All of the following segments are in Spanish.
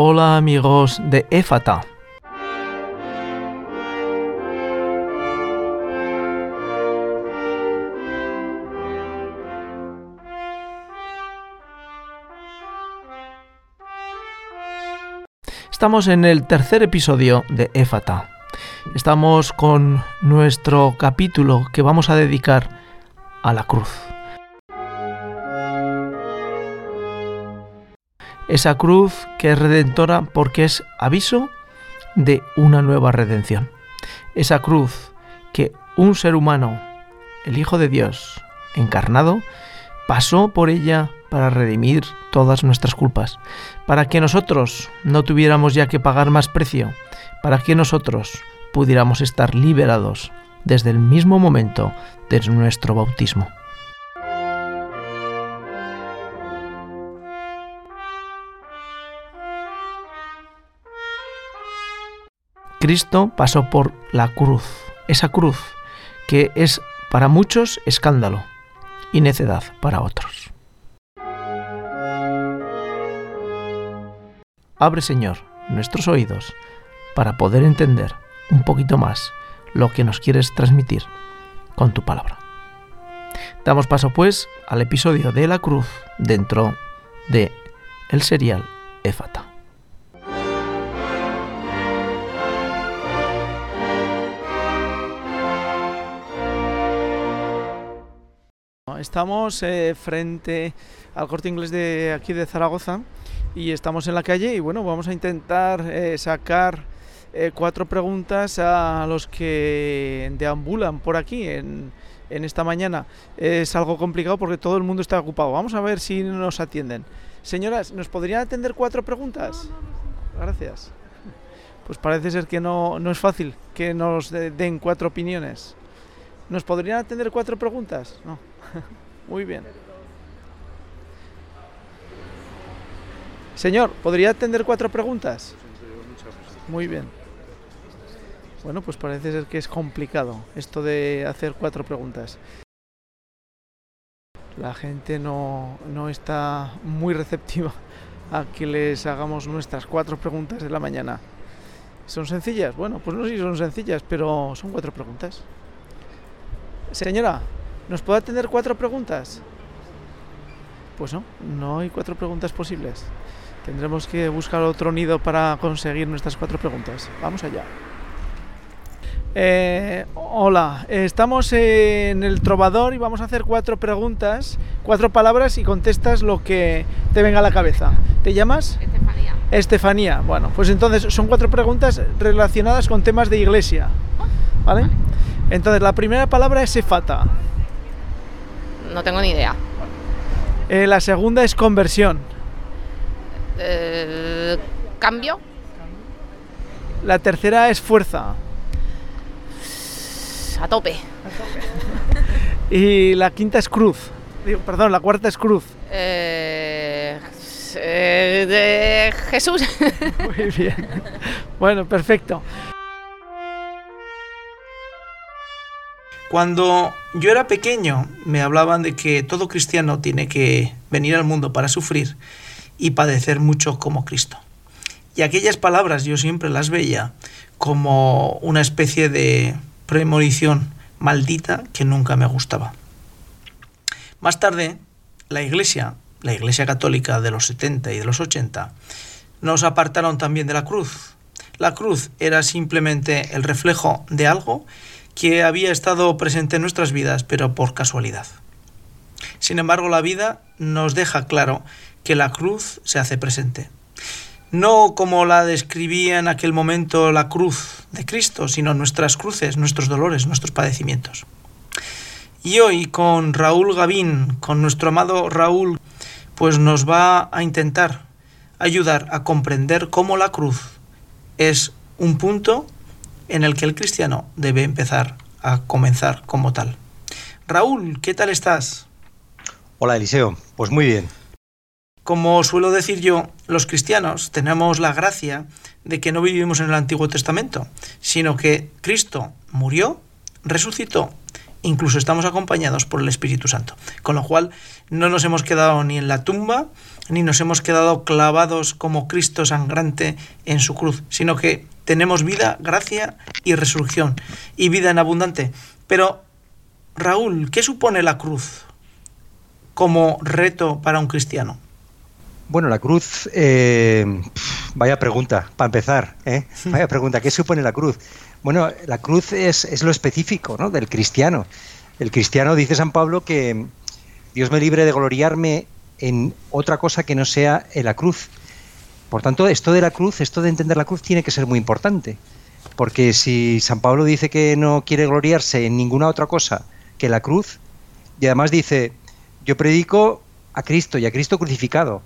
Hola amigos de EFATA. Estamos en el tercer episodio de EFATA. Estamos con nuestro capítulo que vamos a dedicar a la cruz. Esa cruz que es redentora porque es aviso de una nueva redención. Esa cruz que un ser humano, el Hijo de Dios, encarnado, pasó por ella para redimir todas nuestras culpas, para que nosotros no tuviéramos ya que pagar más precio, para que nosotros pudiéramos estar liberados desde el mismo momento de nuestro bautismo. Cristo pasó por la cruz, esa cruz que es para muchos escándalo y necedad para otros. Abre, Señor, nuestros oídos para poder entender un poquito más lo que nos quieres transmitir con tu palabra. Damos paso pues al episodio de la cruz dentro de el serial Éfata. Estamos eh, frente al corte inglés de aquí de Zaragoza y estamos en la calle y bueno, vamos a intentar eh, sacar eh, cuatro preguntas a los que deambulan por aquí en, en esta mañana. Es algo complicado porque todo el mundo está ocupado. Vamos a ver si nos atienden. Señoras, ¿nos podrían atender cuatro preguntas? Gracias. Pues parece ser que no, no es fácil que nos den cuatro opiniones. ¿Nos podrían atender cuatro preguntas? No. Muy bien. Señor, ¿podría atender cuatro preguntas? Muy bien. Bueno, pues parece ser que es complicado esto de hacer cuatro preguntas. La gente no, no está muy receptiva a que les hagamos nuestras cuatro preguntas de la mañana. ¿Son sencillas? Bueno, pues no sé si son sencillas, pero son cuatro preguntas. Señora, ¿Nos puede atender cuatro preguntas? Pues no, no hay cuatro preguntas posibles. Tendremos que buscar otro nido para conseguir nuestras cuatro preguntas. Vamos allá. Eh, hola, estamos en el trovador y vamos a hacer cuatro preguntas, cuatro palabras y contestas lo que te venga a la cabeza. ¿Te llamas? Estefanía. Estefanía. Bueno, pues entonces son cuatro preguntas relacionadas con temas de iglesia. ¿Vale? Entonces la primera palabra es efata. No tengo ni idea. Eh, la segunda es conversión. Eh, ¿Cambio? La tercera es fuerza. A tope. Y la quinta es cruz. Digo, perdón, la cuarta es cruz. Eh, eh, de Jesús. Muy bien. Bueno, perfecto. Cuando yo era pequeño me hablaban de que todo cristiano tiene que venir al mundo para sufrir y padecer mucho como Cristo. Y aquellas palabras yo siempre las veía como una especie de premonición maldita que nunca me gustaba. Más tarde, la Iglesia, la Iglesia Católica de los 70 y de los 80, nos apartaron también de la cruz. La cruz era simplemente el reflejo de algo que había estado presente en nuestras vidas, pero por casualidad. Sin embargo, la vida nos deja claro que la cruz se hace presente. No como la describía en aquel momento la cruz de Cristo, sino nuestras cruces, nuestros dolores, nuestros padecimientos. Y hoy con Raúl Gavín, con nuestro amado Raúl, pues nos va a intentar ayudar a comprender cómo la cruz es un punto en el que el cristiano debe empezar a comenzar como tal. Raúl, ¿qué tal estás? Hola Eliseo, pues muy bien. Como suelo decir yo, los cristianos tenemos la gracia de que no vivimos en el Antiguo Testamento, sino que Cristo murió, resucitó, incluso estamos acompañados por el Espíritu Santo. Con lo cual no nos hemos quedado ni en la tumba, ni nos hemos quedado clavados como Cristo sangrante en su cruz, sino que tenemos vida, gracia y resurrección, y vida en abundante. Pero, Raúl, ¿qué supone la cruz como reto para un cristiano? Bueno, la cruz, eh, vaya pregunta, para empezar, ¿eh? vaya pregunta, ¿qué supone la cruz? Bueno, la cruz es, es lo específico ¿no? del cristiano. El cristiano, dice San Pablo, que Dios me libre de gloriarme en otra cosa que no sea en la cruz. Por tanto, esto de la cruz, esto de entender la cruz tiene que ser muy importante. Porque si San Pablo dice que no quiere gloriarse en ninguna otra cosa que la cruz, y además dice, yo predico a Cristo y a Cristo crucificado.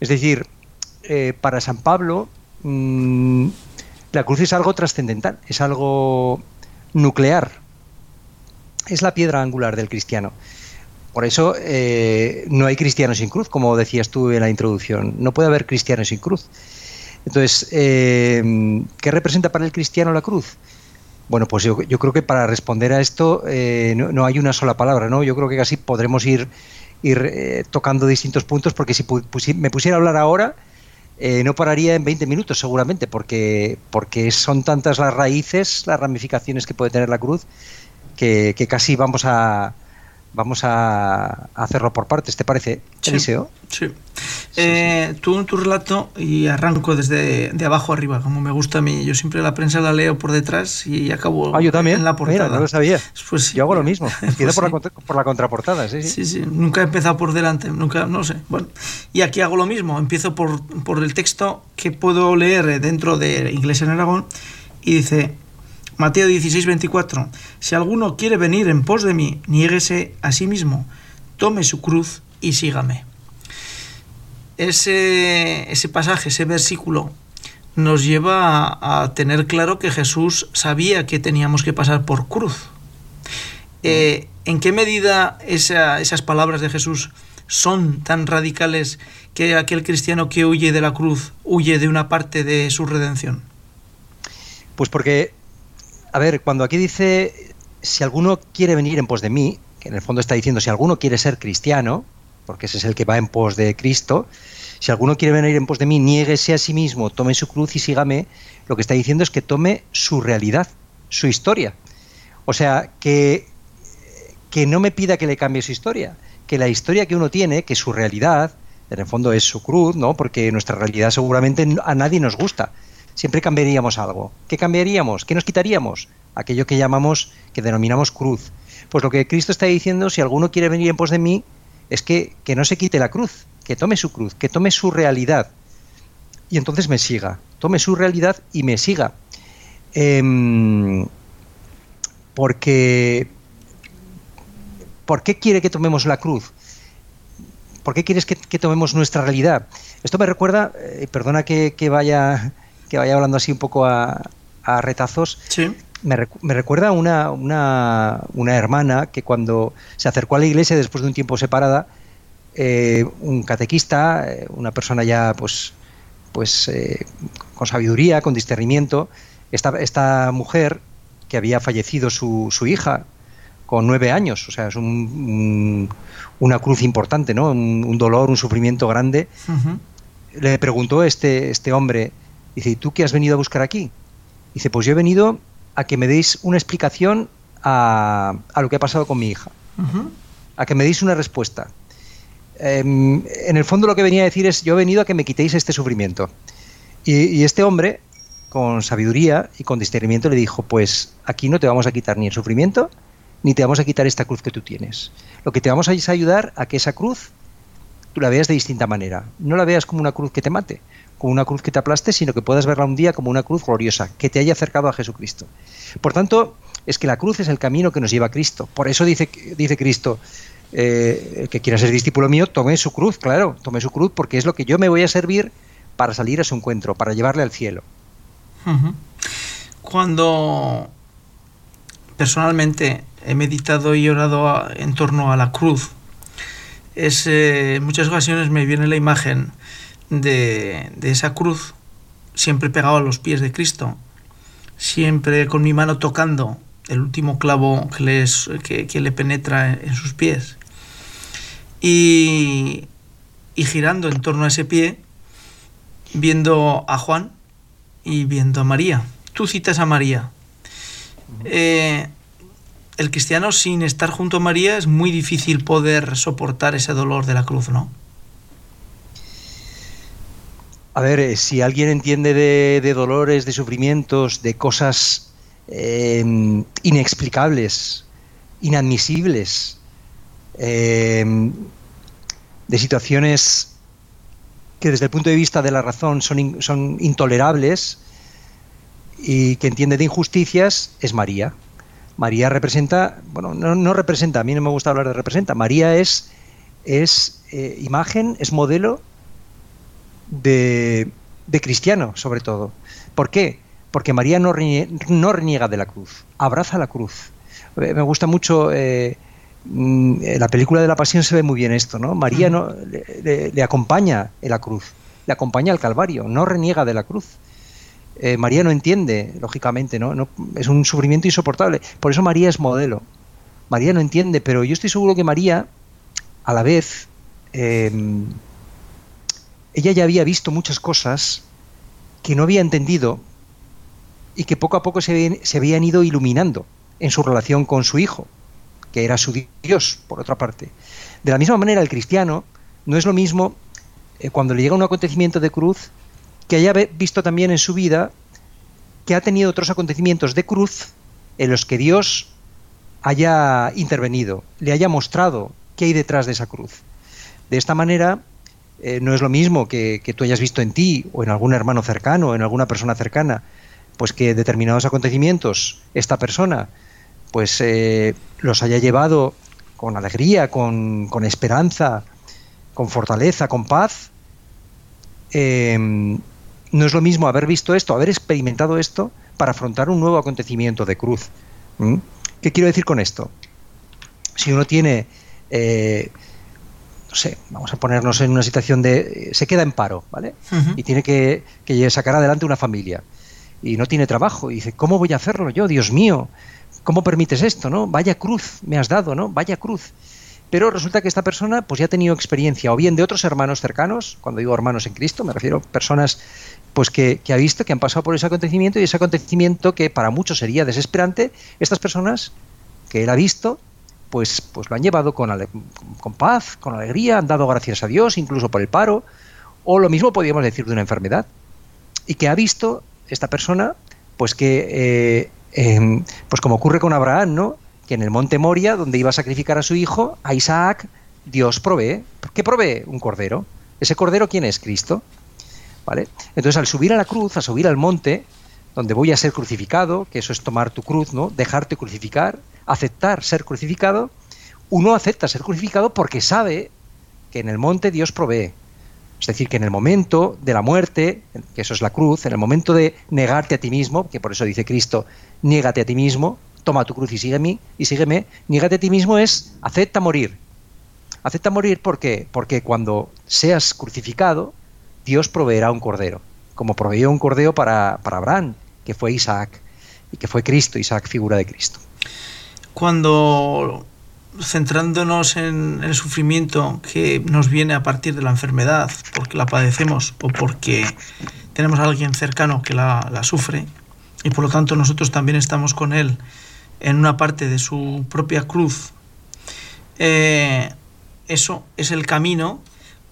Es decir, eh, para San Pablo, mmm, la cruz es algo trascendental, es algo nuclear, es la piedra angular del cristiano. Por eso eh, no hay cristianos sin cruz, como decías tú en la introducción. No puede haber cristianos sin cruz. Entonces, eh, ¿qué representa para el cristiano la cruz? Bueno, pues yo, creo que para responder a esto eh, no, hay una sola palabra, ¿no? Yo creo que casi podremos ir, eh, tocando distintos puntos, porque si me pusiera a hablar ahora, eh, no pararía en 20 minutos seguramente, porque, porque son tantas las raíces, las ramificaciones que puede tener la cruz, que casi vamos a, vamos a, hacerlo por partes, ¿te parece, Eliseo? Sí. sí. Eh, sí. Tú en tu relato, y arranco desde de abajo arriba, como me gusta a mí, yo siempre la prensa la leo por detrás y acabo ah, yo también. en la portada. Mira, no lo sabía. Pues sí. Yo hago lo mismo, empiezo pues por, la, por, la, contraportada. Sí, sí, sí. Nunca he empezado por delante, nunca, no sé. Bueno, y aquí hago lo mismo, empiezo por, por el texto que puedo leer dentro de Iglesia en Aragón y dice... Mateo 16, 24. Si alguno quiere venir en pos de mí, niéguese a sí mismo, tome su cruz y sígame. Ese, ese pasaje, ese versículo, nos lleva a, tener claro que Jesús sabía que teníamos que pasar por cruz. Eh, ¿En qué medida esa, esas palabras de Jesús son tan radicales que aquel cristiano que huye de la cruz huye de una parte de su redención? Pues porque a ver, cuando aquí dice, si alguno quiere venir en pos de mí, que en el fondo está diciendo, si alguno quiere ser cristiano, porque ese es el que va en pos de Cristo, si alguno quiere venir en pos de mí, niéguese a sí mismo, tome su cruz y sígame, lo que está diciendo es que tome su realidad, su historia. O sea, que, que no me pida que le cambie su historia, que la historia que uno tiene, que su realidad, en el fondo es su cruz, ¿no? Porque nuestra realidad seguramente a nadie nos gusta siempre cambiaríamos algo. ¿Qué cambiaríamos? ¿Qué nos quitaríamos? Aquello que llamamos, que denominamos cruz. Pues lo que Cristo está diciendo, si alguno quiere venir en pos de mí, es que, que no se quite la cruz, que tome su cruz, que tome su realidad. Y entonces me siga. Tome su realidad y me siga. Eh, porque. ¿Por qué quiere que tomemos la cruz? ¿Por qué quieres que, tomemos nuestra realidad? Esto me recuerda, eh, perdona que vaya que vaya hablando así un poco a, a retazos, sí. me, recu me, recuerda una, una, una, hermana que cuando se acercó a la iglesia después de un tiempo separada, eh, un catequista, una persona ya pues, pues eh, con sabiduría, con discernimiento, esta, esta mujer que había fallecido su, su hija con nueve años, o sea, es un, un, una cruz importante, ¿no? Un, un, dolor, un sufrimiento grande. Uh -huh. Le preguntó este, este hombre, Dice, ¿y tú qué has venido a buscar aquí? Dice, pues yo he venido a que me deis una explicación a, a lo que ha pasado con mi hija. Uh -huh. A que me deis una respuesta. Eh, en el fondo lo que venía a decir es, yo he venido a que me quitéis este sufrimiento. Y, y, este hombre, con sabiduría y con discernimiento, le dijo, pues aquí no te vamos a quitar ni el sufrimiento, ni te vamos a quitar esta cruz que tú tienes. Lo que te vamos a es ayudar a que esa cruz tú la veas de distinta manera. No la veas como una cruz que te mate, como una cruz que te aplaste, sino que puedas verla un día como una cruz gloriosa, que te haya acercado a Jesucristo. Por tanto, es que la cruz es el camino que nos lleva a Cristo. Por eso dice, dice Cristo, eh, que quiera ser discípulo mío, tome su cruz, claro, tome su cruz, porque es lo que yo me voy a servir para salir a su encuentro, para llevarle al cielo. Cuando personalmente he meditado y orado en torno a la cruz, es, eh, en muchas ocasiones me viene la imagen de, de, esa cruz siempre pegado a los pies de Cristo, siempre con mi mano tocando el último clavo que, que, que le penetra en sus pies. Y y girando en torno a ese pie, viendo a Juan y viendo a María. Tú citas a María. Eh, el cristiano sin estar junto a María es muy difícil poder soportar ese dolor de la cruz, ¿no? A ver, eh, si alguien entiende de, dolores, de sufrimientos, de cosas eh, inexplicables, inadmisibles, eh, de situaciones que desde el punto de vista de la razón son, intolerables y que entiende de injusticias, es María. María representa, bueno, no, representa, a mí no me gusta hablar de representa, María es, es imagen, es modelo de, cristiano, sobre todo. ¿Por qué? Porque María no, reniega, de la cruz, abraza la cruz. Eh, me gusta mucho, eh, mm, en la película de la Pasión se ve muy bien esto, ¿no? María no, le, acompaña en la cruz, le acompaña al Calvario, no reniega de la cruz. Eh, María no entiende, lógicamente, ¿no? ¿no? Es un sufrimiento insoportable. Por eso María es modelo. María no entiende, pero yo estoy seguro que María, a la vez, ella ya había visto muchas cosas que no había entendido y que poco a poco se, habían ido iluminando en su relación con su hijo, que era su Dios, por otra parte. De la misma manera, el cristiano no es lo mismo eh, cuando le llega un acontecimiento de cruz que haya visto también en su vida que ha tenido otros acontecimientos de cruz en los que Dios haya intervenido, le haya mostrado qué hay detrás de esa cruz. De esta manera, eh, no es lo mismo que, tú hayas visto en ti o en algún hermano cercano o en alguna persona cercana, pues que determinados acontecimientos esta persona pues eh, los haya llevado con alegría, con, esperanza, con fortaleza, con paz. Em, no es lo mismo haber visto esto, haber experimentado esto para afrontar un nuevo acontecimiento de cruz. ¿Qué quiero decir con esto? Si uno tiene eh, no sé, vamos a ponernos en una situación de, se queda en paro, ¿vale? Y tiene que, sacar adelante una familia. Y no tiene trabajo. Y dice, ¿cómo voy a hacerlo yo? Dios mío, ¿cómo permites esto, no? Vaya cruz me has dado, ¿no? Vaya cruz. Pero resulta que esta persona pues ya ha tenido experiencia o bien de otros hermanos cercanos, cuando digo hermanos en Cristo, me refiero a personas pues que, que, ha visto, que han pasado por ese acontecimiento y ese acontecimiento que para muchos sería desesperante, estas personas que él ha visto pues, pues lo han llevado con, con paz, con alegría, han dado gracias a Dios, incluso por el paro, o lo mismo podríamos decir de una enfermedad, y que ha visto esta persona, pues que, eh, em, pues como ocurre con Abraham, ¿no? Que en el monte Moria, donde iba a sacrificar a su hijo, a Isaac, Dios provee. ¿Qué provee? Un cordero. ¿Ese cordero quién es? Cristo. ¿Vale? Entonces, al subir a la cruz, a subir al monte, donde voy a ser crucificado, que eso es tomar tu cruz, ¿no? Dejarte crucificar, aceptar ser crucificado, uno acepta ser crucificado porque sabe que en el monte Dios provee. Es decir, que en el momento de la muerte, que eso es la cruz, en el momento de negarte a ti mismo, que por eso dice Cristo, niégate a ti mismo, toma tu cruz y sígueme, y sígueme, niégate a ti mismo es acepta morir. Acepta morir porque porque cuando seas crucificado, Dios proveerá un cordero, como proveyó un cordero para, para Abraham, que fue Isaac, y que fue Cristo, Isaac figura de Cristo. Cuando centrándonos en el sufrimiento que nos viene a partir de la enfermedad, porque la padecemos o porque tenemos a alguien cercano que la, sufre, y por lo tanto nosotros también estamos con él en una parte de su propia cruz, eh, eso es el camino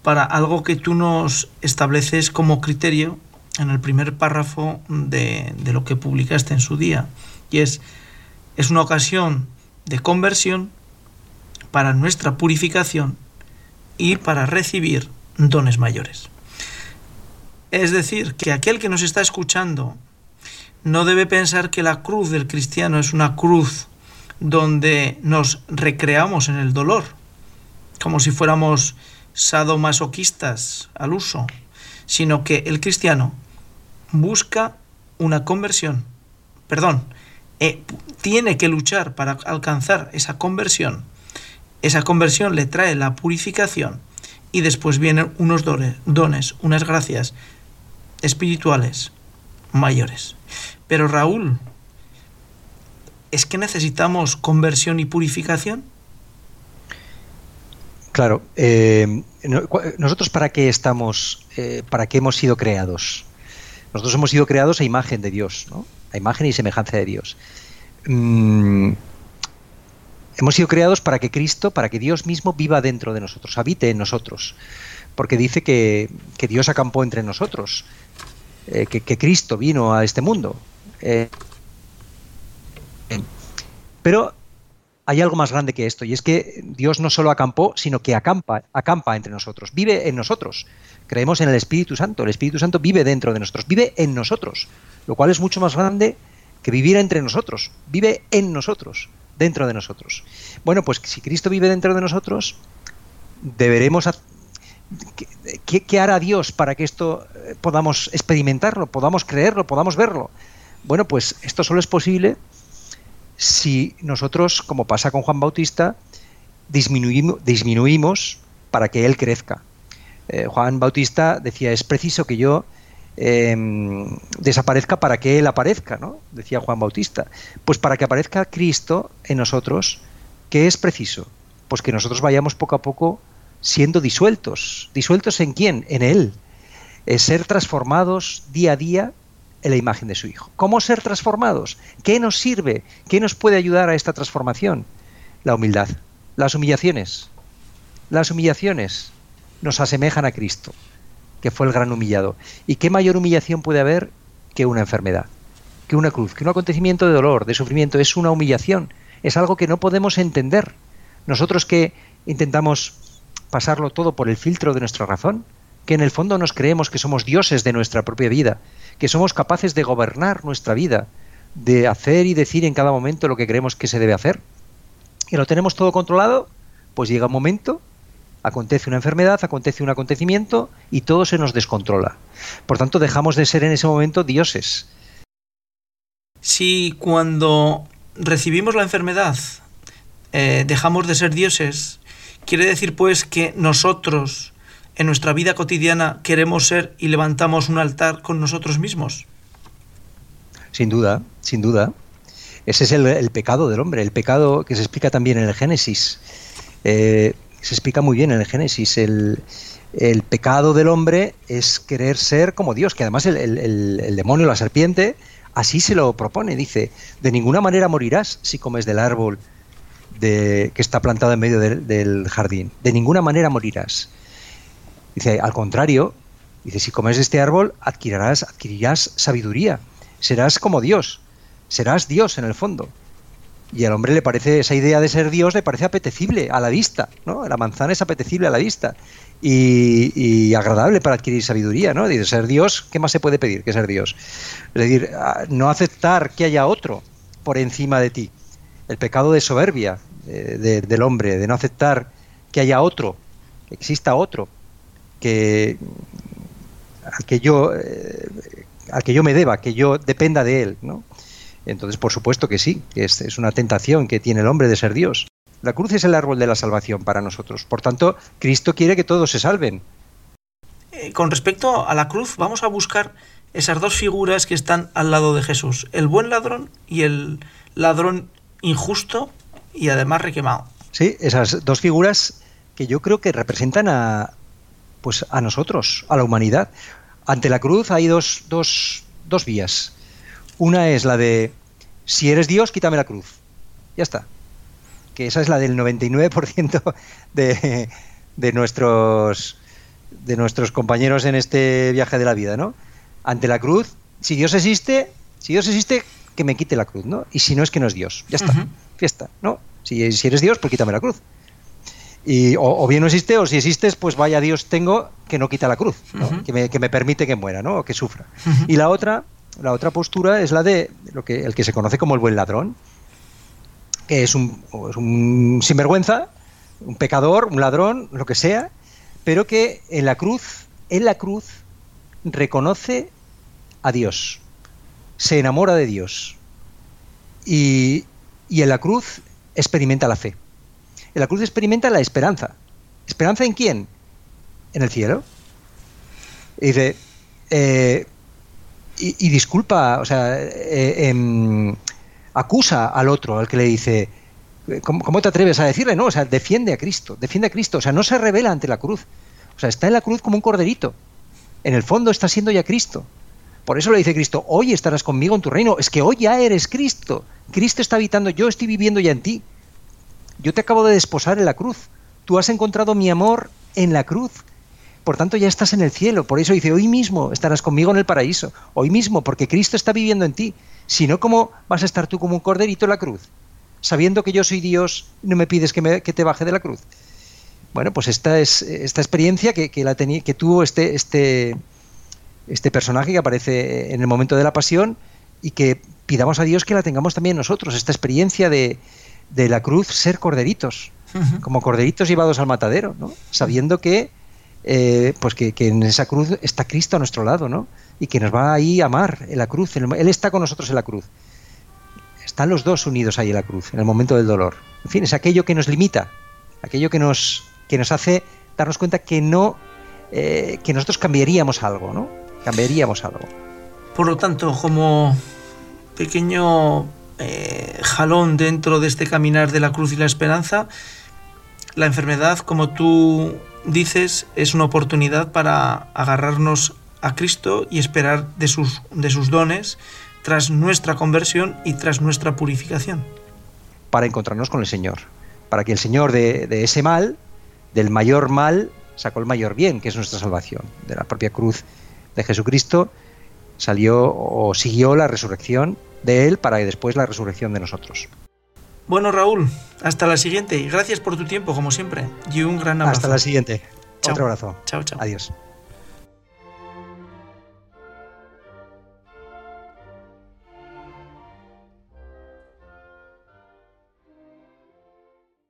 para algo que tú nos estableces como criterio en el primer párrafo de, lo que publicaste en su día, y es es una ocasión de conversión para nuestra purificación y para recibir dones mayores. Es decir, que aquel que nos está escuchando no debe pensar que la cruz del cristiano es una cruz donde nos recreamos en el dolor, como si fuéramos sadomasoquistas al uso, sino que el cristiano busca una conversión, perdón, eh, tiene que luchar para alcanzar esa conversión. Esa conversión le trae la purificación y después vienen unos dones, dones unas gracias espirituales mayores. Pero Raúl, ¿es que necesitamos conversión y purificación? Claro. Eh, nosotros para qué estamos, eh, para qué hemos sido creados. Nosotros hemos sido creados a imagen de Dios, ¿no? a imagen y semejanza de Dios. Mm, hemos sido creados para que Cristo, para que Dios mismo viva dentro de nosotros, habite en nosotros. Porque dice que, Dios acampó entre nosotros, eh, que, Cristo vino a este mundo. pero hay algo más grande que esto, y es que Dios no solo acampó, sino que acampa, acampa entre nosotros, vive en nosotros. Creemos en el Espíritu Santo, el Espíritu Santo vive dentro de nosotros, vive en nosotros, lo cual es mucho más grande que vivir entre nosotros, vive en nosotros, dentro de nosotros. Bueno, pues si Cristo vive dentro de nosotros, deberemos... ¿Qué, qué hará Dios para que esto eh, podamos experimentarlo, podamos creerlo, podamos verlo? Bueno, pues esto solo es posible si nosotros, como pasa con Juan Bautista, disminuimos, para que Él crezca. Eh, Juan Bautista decía, es preciso que yo em, desaparezca para que Él aparezca, ¿no? Decía Juan Bautista. Pues para que aparezca Cristo en nosotros, ¿qué es preciso? Pues que nosotros vayamos poco a poco siendo disueltos. ¿Disueltos en quién? En Él. Ser transformados día a día en la imagen de su Hijo. ¿Cómo ser transformados? ¿Qué nos sirve? ¿Qué nos puede ayudar a esta transformación? La humildad, las humillaciones. Las humillaciones nos asemejan a Cristo, que fue el gran humillado. ¿Y qué mayor humillación puede haber que una enfermedad? Que una cruz, que un acontecimiento de dolor, de sufrimiento, es una humillación, es algo que no podemos entender. Nosotros que intentamos pasarlo todo por el filtro de nuestra razón, que en el fondo nos creemos que somos dioses de nuestra propia vida, que somos capaces de gobernar nuestra vida, de hacer y decir en cada momento lo que creemos que se debe hacer, y lo tenemos todo controlado, pues llega un momento, acontece una enfermedad, acontece un acontecimiento y todo se nos descontrola. Por tanto, dejamos de ser en ese momento dioses. Si cuando recibimos la enfermedad eh, dejamos de ser dioses, quiere decir pues que nosotros en nuestra vida cotidiana queremos ser y levantamos un altar con nosotros mismos? Sin duda, sin duda. Ese es el, pecado del hombre, el pecado que se explica también en el Génesis. Eh, se explica muy bien en el Génesis. El, pecado del hombre es querer ser como Dios, que además el, demonio, la serpiente, así se lo propone. Dice, de ninguna manera morirás si comes del árbol de, que está plantado en medio del jardín. De ninguna manera morirás. Dice, al contrario, dice, si comes este árbol, adquirirás, adquirirás sabiduría, serás como Dios, serás Dios en el fondo. Y al hombre le parece, esa idea de ser Dios le parece apetecible a la vista, ¿no? La manzana es apetecible a la vista y, agradable para adquirir sabiduría, ¿no? Dice, ser Dios, ¿qué más se puede pedir que ser Dios? Es decir, no aceptar que haya otro por encima de ti. El pecado de soberbia del hombre, de no aceptar que haya otro, que exista otro que al que yo eh, al que yo me deba, que yo dependa de él, ¿no? Entonces, por supuesto que sí, que es, es, una tentación que tiene el hombre de ser Dios. La cruz es el árbol de la salvación para nosotros. Por tanto, Cristo quiere que todos se salven. Eh, con respecto a la cruz, vamos a buscar esas dos figuras que están al lado de Jesús, el buen ladrón y el ladrón injusto y además requemado. Sí, esas dos figuras que yo creo que representan a, pues a nosotros, a la humanidad. Ante la cruz hay dos, dos, dos vías. Una es la de, si eres Dios, quítame la cruz. Ya está. Que esa es la del 99% de, de, nuestros, de nuestros compañeros en este viaje de la vida, ¿no? Ante la cruz, si Dios existe, si Dios existe, que me quite la cruz, ¿no? Y si no es que no es Dios. Ya está. Fiesta, ¿no? Si, si eres Dios, pues quítame la cruz. Y, o, bien no existe, o si existes, pues vaya Dios tengo que no quita la cruz, que, me, permite que muera, ¿no? O que sufra. Y la otra, la otra postura es la de lo que, el que se conoce como el buen ladrón, que es un, es un sinvergüenza, un pecador, un ladrón, lo que sea, pero que en la cruz, en la cruz, reconoce a Dios, se enamora de Dios y, y en la cruz experimenta la fe en la cruz experimenta la esperanza. ¿Esperanza en quién? En el cielo. Y dice, eh, y, disculpa, o sea, eh, em, acusa al otro, al que le dice, ¿cómo, ¿cómo, te atreves a decirle? No, o sea, defiende a Cristo, defiende a Cristo, o sea, no se revela ante la cruz, o sea, está en la cruz como un corderito, en el fondo está siendo ya Cristo. Por eso le dice Cristo, hoy estarás conmigo en tu reino, es que hoy ya eres Cristo, Cristo está habitando, yo estoy viviendo ya en ti, yo te acabo de desposar en la cruz, tú has encontrado mi amor en la cruz, por tanto ya estás en el cielo. Por eso dice, hoy mismo estarás conmigo en el paraíso, hoy mismo, porque Cristo está viviendo en ti. Si no, ¿cómo vas a estar tú como un corderito en la cruz? Sabiendo que yo soy Dios, no me pides que, me, te baje de la cruz. Bueno, pues esta es esta experiencia que, que la que tuvo este, este, este personaje que aparece en el momento de la pasión y que pidamos a Dios que la tengamos también nosotros, esta experiencia de, de la cruz ser corderitos, uh -huh. como corderitos llevados al matadero, ¿no? sabiendo que eh, pues que, que, en esa cruz está Cristo a nuestro lado, ¿no? Y que nos va ahí a amar en la cruz. Él está con nosotros en la cruz. Están los dos unidos ahí en la cruz, en el momento del dolor. En fin, es aquello que nos limita, aquello que nos, que nos hace darnos cuenta que no, eh, que nosotros cambiaríamos algo, ¿no? Cambiaríamos algo. Por lo tanto, como pequeño eh, jalón dentro de este caminar de la cruz y la esperanza, la enfermedad, como tú dices, es una oportunidad para agarrarnos a Cristo y esperar de sus, de sus dones tras nuestra conversión y tras nuestra purificación. Para encontrarnos con el Señor, para que el Señor de, de ese mal, del mayor mal, sacó el mayor bien, que es nuestra salvación. De la propia cruz de Jesucristo salió o siguió la resurrección de Él para después la resurrección de nosotros. Bueno, Raúl, hasta la siguiente. Gracias por tu tiempo, como siempre. Y un gran abrazo. Hasta la siguiente. Chao. Otro abrazo. Chao, chao. Adiós.